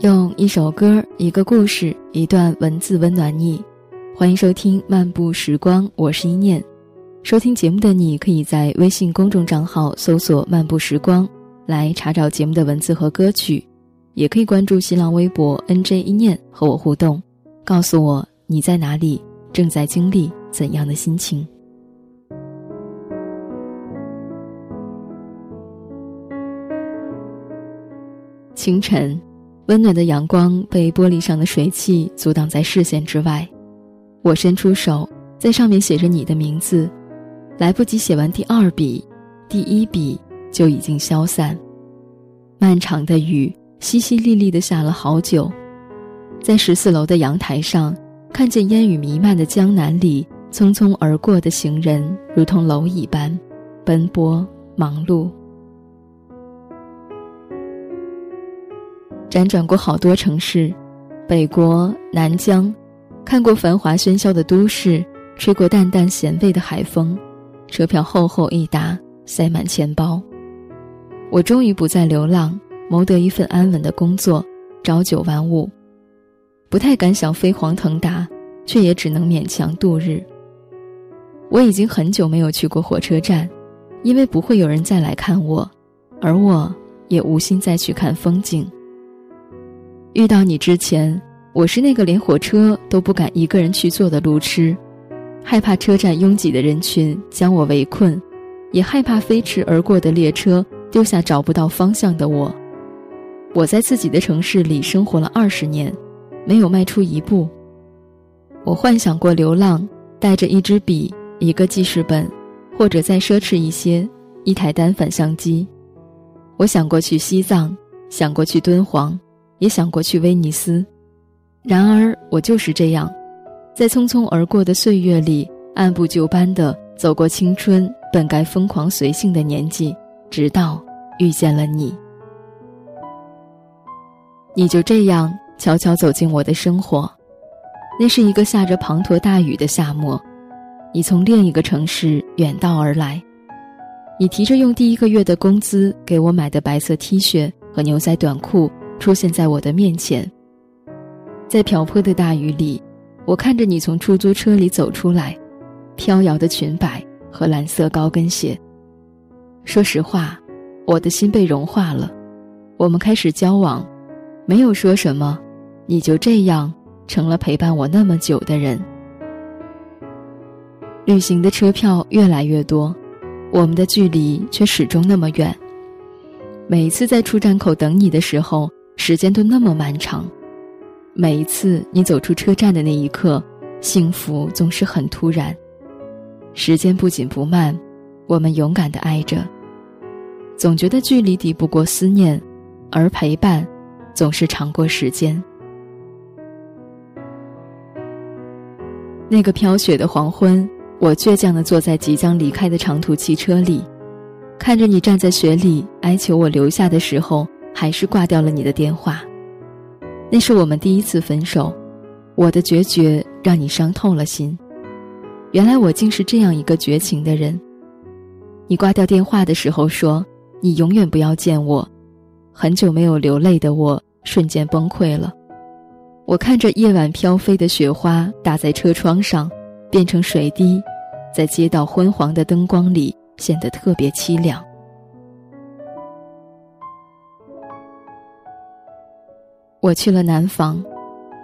用一首歌、一个故事、一段文字温暖你。欢迎收听《漫步时光》，我是一念。收听节目的你可以在微信公众账号搜索“漫步时光”来查找节目的文字和歌曲，也可以关注新浪微博 “nj 一念”和我互动，告诉我你在哪里，正在经历怎样的心情。清晨。温暖的阳光被玻璃上的水汽阻挡在视线之外，我伸出手，在上面写着你的名字，来不及写完第二笔，第一笔就已经消散。漫长的雨淅淅沥沥的下了好久，在十四楼的阳台上，看见烟雨弥漫的江南里，匆匆而过的行人如同蝼蚁般，奔波忙碌。辗转过好多城市，北国、南疆，看过繁华喧嚣的都市，吹过淡淡咸味的海风，车票厚厚一沓，塞满钱包。我终于不再流浪，谋得一份安稳的工作，朝九晚五。不太敢想飞黄腾达，却也只能勉强度日。我已经很久没有去过火车站，因为不会有人再来看我，而我也无心再去看风景。遇到你之前，我是那个连火车都不敢一个人去坐的路痴，害怕车站拥挤的人群将我围困，也害怕飞驰而过的列车丢下找不到方向的我。我在自己的城市里生活了二十年，没有迈出一步。我幻想过流浪，带着一支笔、一个记事本，或者再奢侈一些，一台单反相机。我想过去西藏，想过去敦煌。也想过去威尼斯，然而我就是这样，在匆匆而过的岁月里，按部就班地走过青春本该疯狂随性的年纪，直到遇见了你。你就这样悄悄走进我的生活，那是一个下着滂沱大雨的夏末，你从另一个城市远道而来，你提着用第一个月的工资给我买的白色 T 恤和牛仔短裤。出现在我的面前。在瓢泼的大雨里，我看着你从出租车里走出来，飘摇的裙摆和蓝色高跟鞋。说实话，我的心被融化了。我们开始交往，没有说什么，你就这样成了陪伴我那么久的人。旅行的车票越来越多，我们的距离却始终那么远。每一次在出站口等你的时候。时间都那么漫长，每一次你走出车站的那一刻，幸福总是很突然。时间不紧不慢，我们勇敢的爱着。总觉得距离抵不过思念，而陪伴，总是长过时间。那个飘雪的黄昏，我倔强的坐在即将离开的长途汽车里，看着你站在雪里哀求我留下的时候。还是挂掉了你的电话。那是我们第一次分手，我的决绝让你伤透了心。原来我竟是这样一个绝情的人。你挂掉电话的时候说：“你永远不要见我。”很久没有流泪的我瞬间崩溃了。我看着夜晚飘飞的雪花打在车窗上，变成水滴，在街道昏黄的灯光里显得特别凄凉。我去了南方，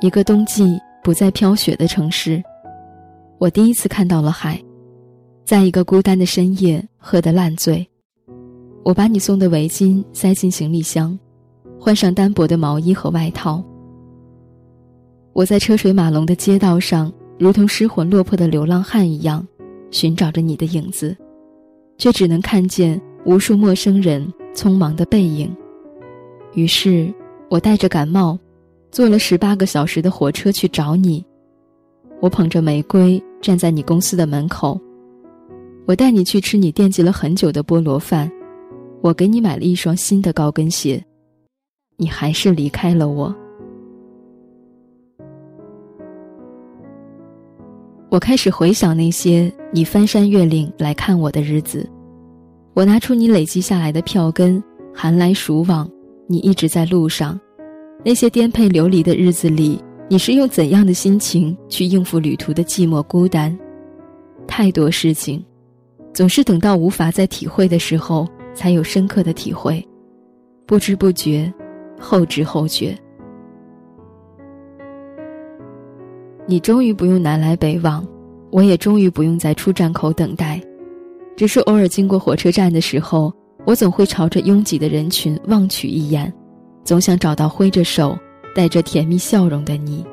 一个冬季不再飘雪的城市。我第一次看到了海，在一个孤单的深夜喝得烂醉。我把你送的围巾塞进行李箱，换上单薄的毛衣和外套。我在车水马龙的街道上，如同失魂落魄的流浪汉一样，寻找着你的影子，却只能看见无数陌生人匆忙的背影。于是。我带着感冒，坐了十八个小时的火车去找你。我捧着玫瑰站在你公司的门口。我带你去吃你惦记了很久的菠萝饭。我给你买了一双新的高跟鞋。你还是离开了我。我开始回想那些你翻山越岭来看我的日子。我拿出你累积下来的票根，寒来暑往。你一直在路上，那些颠沛流离的日子里，你是用怎样的心情去应付旅途的寂寞孤单？太多事情，总是等到无法再体会的时候，才有深刻的体会，不知不觉，后知后觉。你终于不用南来北往，我也终于不用在出站口等待。只是偶尔经过火车站的时候，我总会朝着拥挤的人群望去一眼，总想找到挥着手、带着甜蜜笑容的你。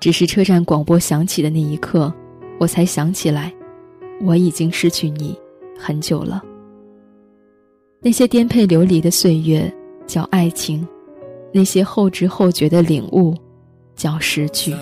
只是车站广播响起的那一刻，我才想起来，我已经失去你很久了。那些颠沛流离的岁月叫爱情，那些后知后觉的领悟。叫失去。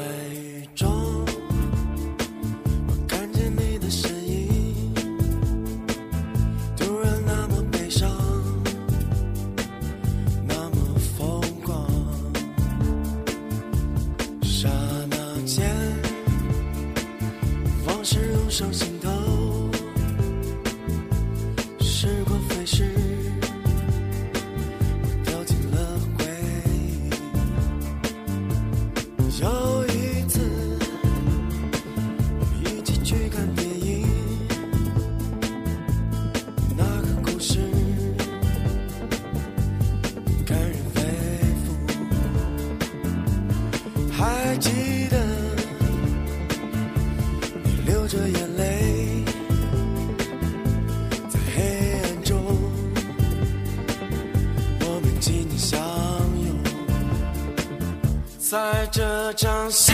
流着眼泪在黑暗中我们紧紧相拥。在这场戏